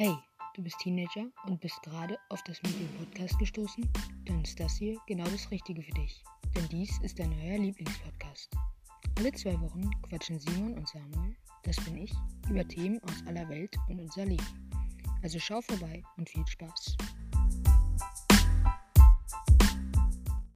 Hey, du bist Teenager und bist gerade auf das Medium-Podcast gestoßen? Dann ist das hier genau das Richtige für dich. Denn dies ist dein neuer Lieblingspodcast. Alle zwei Wochen quatschen Simon und Samuel, das bin ich, über Themen aus aller Welt und unser Leben. Also schau vorbei und viel Spaß.